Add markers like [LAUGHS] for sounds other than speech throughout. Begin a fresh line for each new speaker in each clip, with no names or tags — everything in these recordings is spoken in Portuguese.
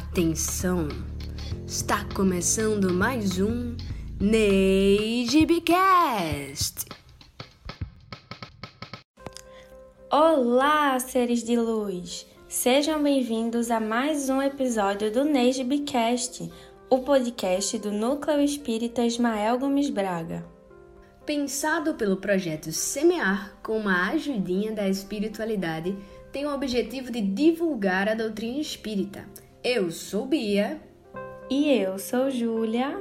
Atenção! Está começando mais um NeiGBcast!
Olá, seres de luz! Sejam bem-vindos a mais um episódio do NeiGBcast, o podcast do Núcleo Espírita Ismael Gomes Braga.
Pensado pelo projeto Semear com uma ajudinha da espiritualidade, tem o objetivo de divulgar a doutrina espírita. Eu sou Bia.
E eu sou Júlia.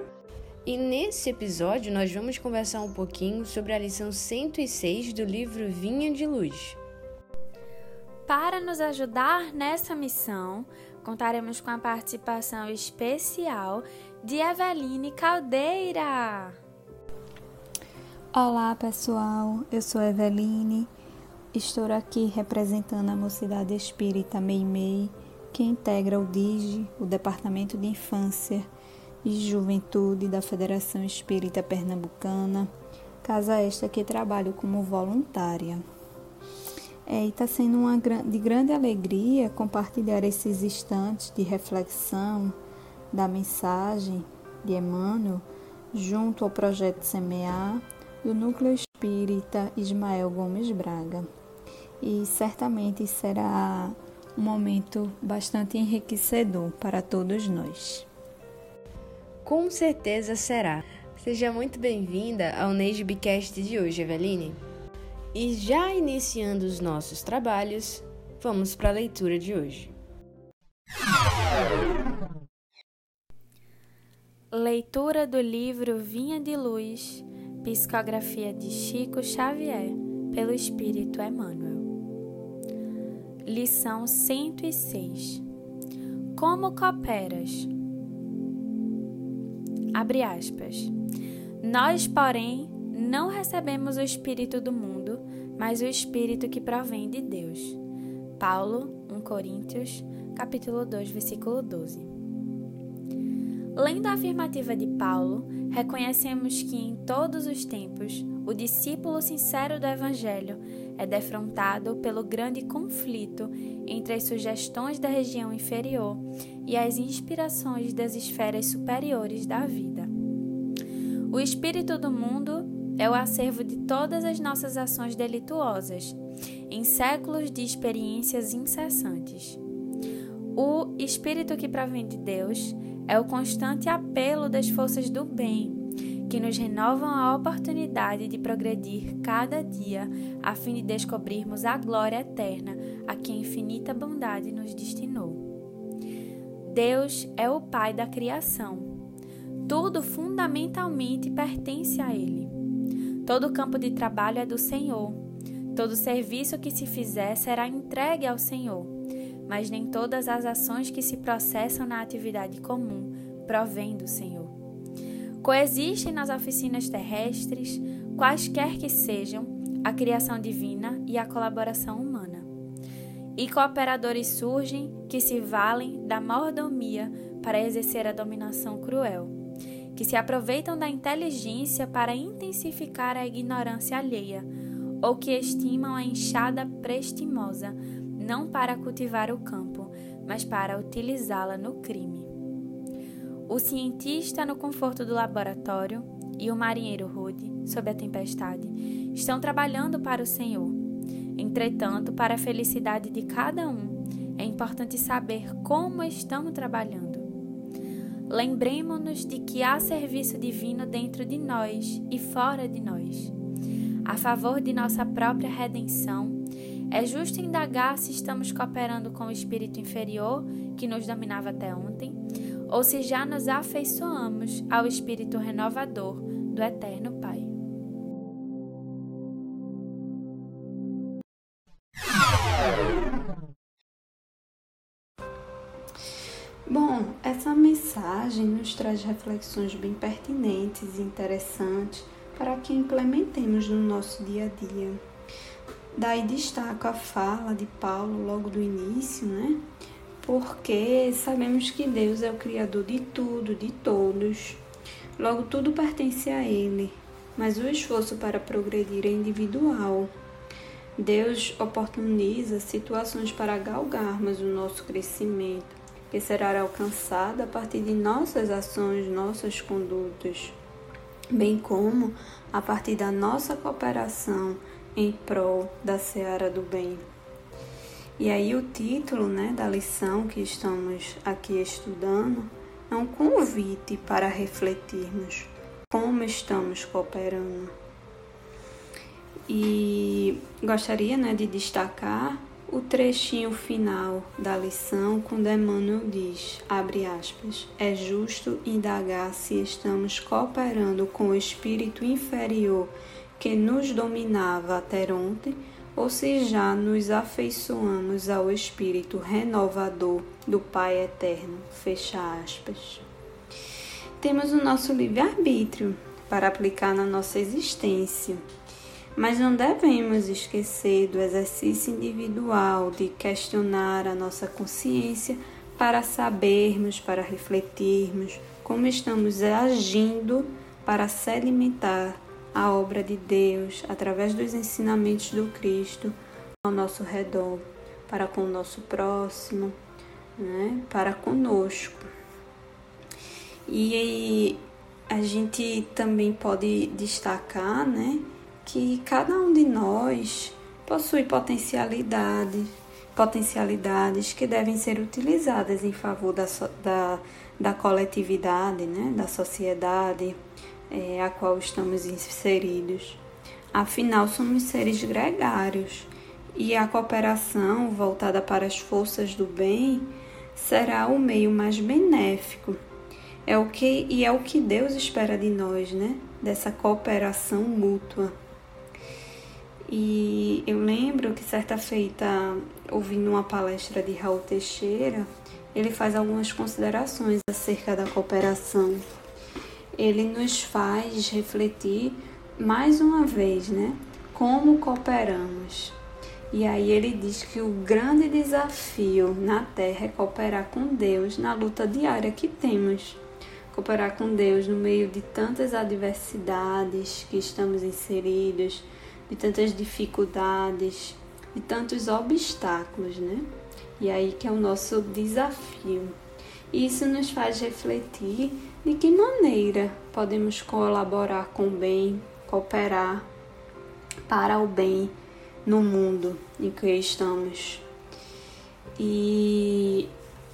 E nesse episódio nós vamos conversar um pouquinho sobre a lição 106 do livro Vinha de Luz.
Para nos ajudar nessa missão, contaremos com a participação especial de Eveline Caldeira.
Olá pessoal, eu sou Eveline, estou aqui representando a Mocidade Espírita Meimei, que integra o DIGE, o Departamento de Infância e Juventude da Federação Espírita Pernambucana, casa esta que trabalho como voluntária. É, e está sendo uma de grande alegria compartilhar esses instantes de reflexão da mensagem de Emmanuel junto ao projeto Semear do Núcleo Espírita Ismael Gomes Braga. E certamente será um momento bastante enriquecedor para todos nós.
Com certeza será. Seja muito bem-vinda ao NeiGBcast de hoje, Eveline. E já iniciando os nossos trabalhos, vamos para a leitura de hoje.
Leitura do livro Vinha de Luz Psicografia de Chico Xavier, pelo Espírito Emmanuel. Lição 106 Como cooperas? Abre aspas. Nós, porém, não recebemos o Espírito do mundo, mas o Espírito que provém de Deus. Paulo, 1 Coríntios, capítulo 2, versículo 12. Lendo a afirmativa de Paulo, reconhecemos que em todos os tempos o discípulo sincero do Evangelho é defrontado pelo grande conflito entre as sugestões da região inferior e as inspirações das esferas superiores da vida. O espírito do mundo é o acervo de todas as nossas ações delituosas, em séculos de experiências incessantes. O espírito que provém de Deus é o constante apelo das forças do bem, que nos renovam a oportunidade de progredir cada dia, a fim de descobrirmos a glória eterna a que a infinita bondade nos destinou. Deus é o Pai da criação. Tudo fundamentalmente pertence a Ele. Todo campo de trabalho é do Senhor. Todo serviço que se fizer será entregue ao Senhor mas nem todas as ações que se processam na atividade comum provêm do Senhor. Coexistem nas oficinas terrestres, quaisquer que sejam, a criação divina e a colaboração humana. E cooperadores surgem que se valem da mordomia para exercer a dominação cruel, que se aproveitam da inteligência para intensificar a ignorância alheia, ou que estimam a enxada prestimosa não para cultivar o campo, mas para utilizá-la no crime. O cientista no conforto do laboratório e o marinheiro rude, sob a tempestade, estão trabalhando para o Senhor. Entretanto, para a felicidade de cada um, é importante saber como estão trabalhando. Lembremos-nos de que há serviço divino dentro de nós e fora de nós. A favor de nossa própria redenção, é justo indagar se estamos cooperando com o espírito inferior que nos dominava até ontem, ou se já nos afeiçoamos ao espírito renovador do Eterno Pai.
Bom, essa mensagem nos traz reflexões bem pertinentes e interessantes para que implementemos no nosso dia a dia. Daí destaco a fala de Paulo logo do início, né? Porque sabemos que Deus é o Criador de tudo, de todos. Logo, tudo pertence a Ele, mas o esforço para progredir é individual. Deus oportuniza situações para galgarmos o nosso crescimento, que será alcançada a partir de nossas ações, nossas condutas, bem como a partir da nossa cooperação em prol da seara do bem. E aí o título né, da lição que estamos aqui estudando é um convite para refletirmos como estamos cooperando. E gostaria né, de destacar o trechinho final da lição, quando Emmanuel diz, abre aspas, é justo indagar se estamos cooperando com o espírito inferior que nos dominava até ontem, ou se já nos afeiçoamos ao espírito renovador do Pai Eterno, fecha aspas. Temos o nosso livre-arbítrio para aplicar na nossa existência mas não devemos esquecer do exercício individual de questionar a nossa consciência para sabermos, para refletirmos como estamos agindo para sedimentar a obra de Deus através dos ensinamentos do Cristo ao nosso redor, para com o nosso próximo, né? para conosco. E a gente também pode destacar, né? que cada um de nós possui potencialidades, potencialidades que devem ser utilizadas em favor da, da, da coletividade, né, da sociedade é, a qual estamos inseridos. Afinal, somos seres gregários e a cooperação voltada para as forças do bem será o meio mais benéfico. É o que e é o que Deus espera de nós, né? Dessa cooperação mútua. E eu lembro que certa feita, ouvindo uma palestra de Raul Teixeira, ele faz algumas considerações acerca da cooperação. Ele nos faz refletir mais uma vez, né? Como cooperamos. E aí ele diz que o grande desafio na Terra é cooperar com Deus na luta diária que temos. Cooperar com Deus no meio de tantas adversidades que estamos inseridos, de tantas dificuldades, de tantos obstáculos, né? E aí que é o nosso desafio. E isso nos faz refletir de que maneira podemos colaborar com o bem, cooperar para o bem no mundo em que estamos. E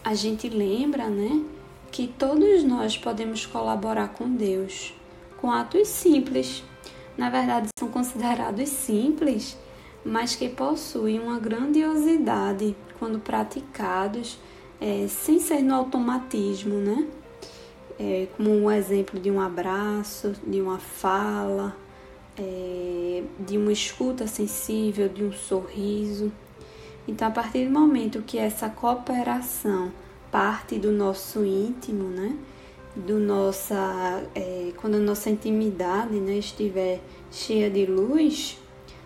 a gente lembra, né, que todos nós podemos colaborar com Deus com atos simples na verdade são considerados simples, mas que possuem uma grandiosidade quando praticados é, sem ser no automatismo, né? É, como um exemplo de um abraço, de uma fala, é, de uma escuta sensível, de um sorriso. Então, a partir do momento que essa cooperação parte do nosso íntimo, né? do nossa é, quando a nossa intimidade né, estiver cheia de luz,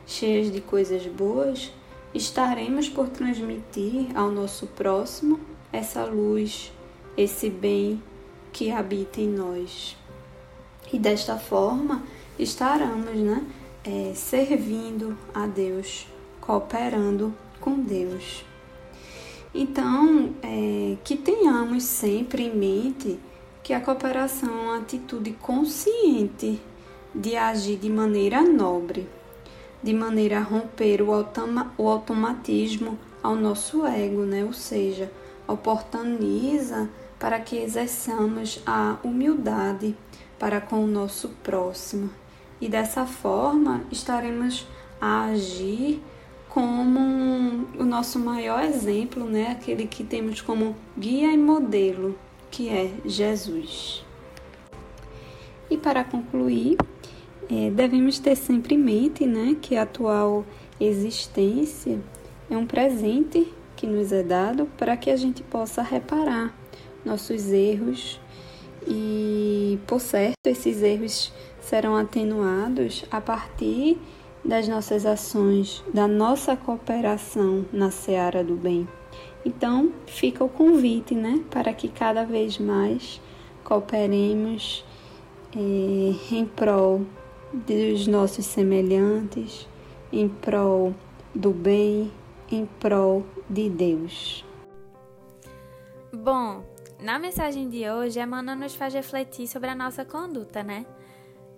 cheia de coisas boas, estaremos por transmitir ao nosso próximo essa luz, esse bem que habita em nós. E desta forma estaremos né, é, servindo a Deus, cooperando com Deus. Então, é, que tenhamos sempre em mente que a cooperação é uma atitude consciente de agir de maneira nobre, de maneira a romper o, automa o automatismo ao nosso ego, né? ou seja, oportuniza para que exerçamos a humildade para com o nosso próximo. E dessa forma estaremos a agir como o nosso maior exemplo, né? aquele que temos como guia e modelo que é Jesus. E para concluir, é, devemos ter sempre em mente né, que a atual existência é um presente que nos é dado para que a gente possa reparar nossos erros e, por certo, esses erros serão atenuados a partir das nossas ações, da nossa cooperação na seara do bem. Então, fica o convite, né, para que cada vez mais cooperemos eh, em prol dos nossos semelhantes, em prol do bem, em prol de Deus.
Bom, na mensagem de hoje, Emmanuel nos faz refletir sobre a nossa conduta, né?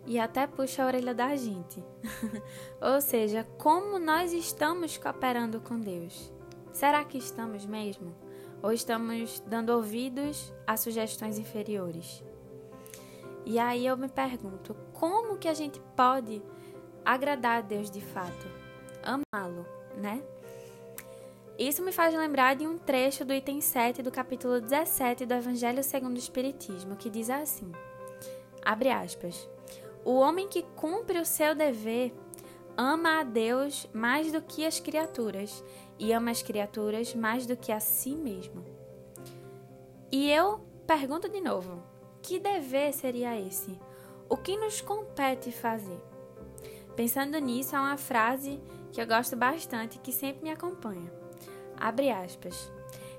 E até puxa a orelha da gente. [LAUGHS] Ou seja, como nós estamos cooperando com Deus. Será que estamos mesmo? Ou estamos dando ouvidos a sugestões inferiores? E aí eu me pergunto, como que a gente pode agradar a Deus de fato? Amá-lo, né? Isso me faz lembrar de um trecho do item 7 do capítulo 17 do Evangelho segundo o Espiritismo, que diz assim: Abre aspas. O homem que cumpre o seu dever ama a Deus mais do que as criaturas e ama as criaturas mais do que a si mesmo. E eu pergunto de novo: que dever seria esse? O que nos compete fazer? Pensando nisso, há uma frase que eu gosto bastante que sempre me acompanha. Abre aspas.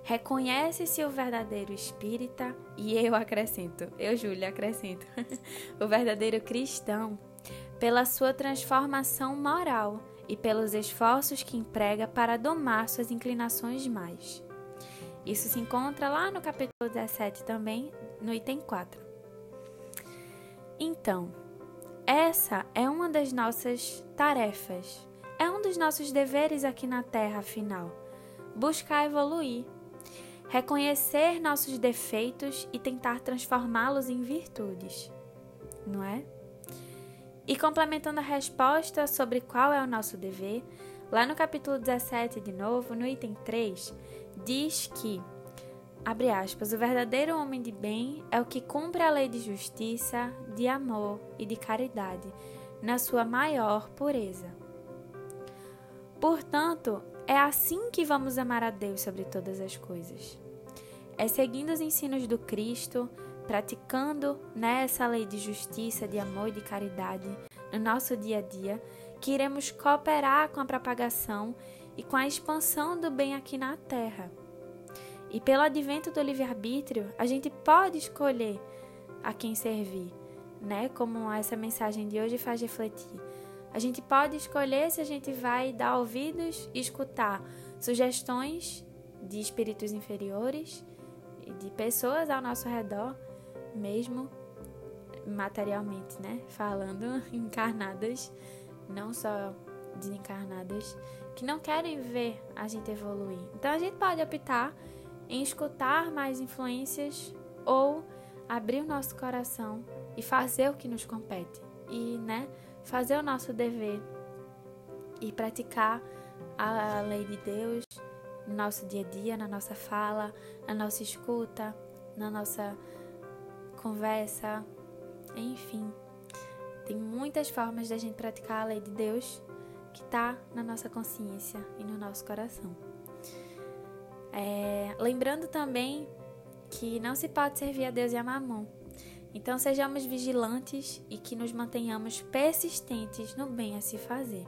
Reconhece-se o verdadeiro espírita e eu acrescento, eu, Júlia, acrescento, [LAUGHS] o verdadeiro cristão pela sua transformação moral e pelos esforços que emprega para domar suas inclinações mais. Isso se encontra lá no capítulo 17 também, no item 4. Então, essa é uma das nossas tarefas, é um dos nossos deveres aqui na Terra, afinal. Buscar evoluir, reconhecer nossos defeitos e tentar transformá-los em virtudes, não é? E complementando a resposta sobre qual é o nosso dever, lá no capítulo 17, de novo, no item 3, diz que, abre aspas, o verdadeiro homem de bem é o que cumpre a lei de justiça, de amor e de caridade, na sua maior pureza. Portanto, é assim que vamos amar a Deus sobre todas as coisas é seguindo os ensinos do Cristo, praticando nessa lei de justiça, de amor e de caridade no nosso dia a dia, que iremos cooperar com a propagação e com a expansão do bem aqui na Terra. E pelo advento do livre-arbítrio, a gente pode escolher a quem servir, né? Como essa mensagem de hoje faz refletir. A gente pode escolher se a gente vai dar ouvidos e escutar sugestões de espíritos inferiores de pessoas ao nosso redor, mesmo materialmente, né? Falando, [LAUGHS] encarnadas, não só desencarnadas, que não querem ver a gente evoluir. Então a gente pode optar em escutar mais influências ou abrir o nosso coração e fazer o que nos compete e, né, fazer o nosso dever e praticar a lei de Deus no nosso dia a dia, na nossa fala, na nossa escuta, na nossa conversa, enfim. Tem muitas formas da gente praticar a lei de Deus que está na nossa consciência e no nosso coração. É, lembrando também que não se pode servir a Deus e a mamão. Então sejamos vigilantes e que nos mantenhamos persistentes no bem a se fazer.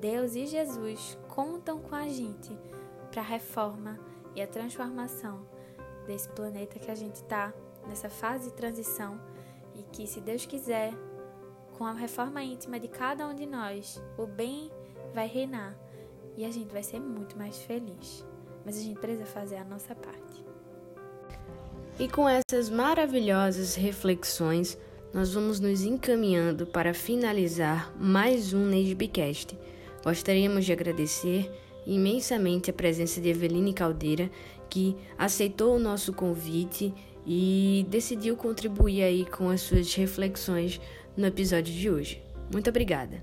Deus e Jesus contam com a gente para a reforma e a transformação desse planeta que a gente está nessa fase de transição e que, se Deus quiser, com a reforma íntima de cada um de nós, o bem vai reinar e a gente vai ser muito mais feliz. Mas a gente precisa fazer a nossa parte.
E com essas maravilhosas reflexões, nós vamos nos encaminhando para finalizar mais um Neidbcast. Gostaríamos de agradecer imensamente a presença de Eveline Caldeira, que aceitou o nosso convite e decidiu contribuir aí com as suas reflexões no episódio de hoje. Muito obrigada.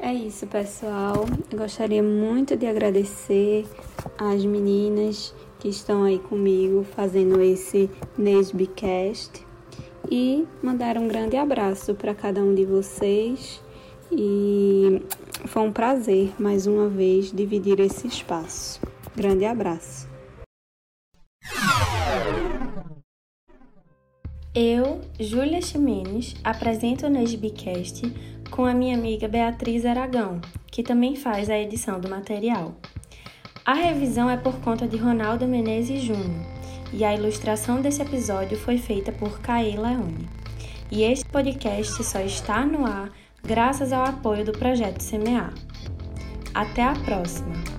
É isso, pessoal. Eu gostaria muito de agradecer às meninas que estão aí comigo fazendo esse Nesbicast e mandar um grande abraço para cada um de vocês e foi um prazer mais uma vez dividir esse espaço. Grande abraço.
Eu, Júlia Ximenes, apresento o Nesbicast com a minha amiga Beatriz Aragão, que também faz a edição do material. A revisão é por conta de Ronaldo Menezes Júnior e a ilustração desse episódio foi feita por Caê Leone. E este podcast só está no ar graças ao apoio do projeto Semear. Até a próxima!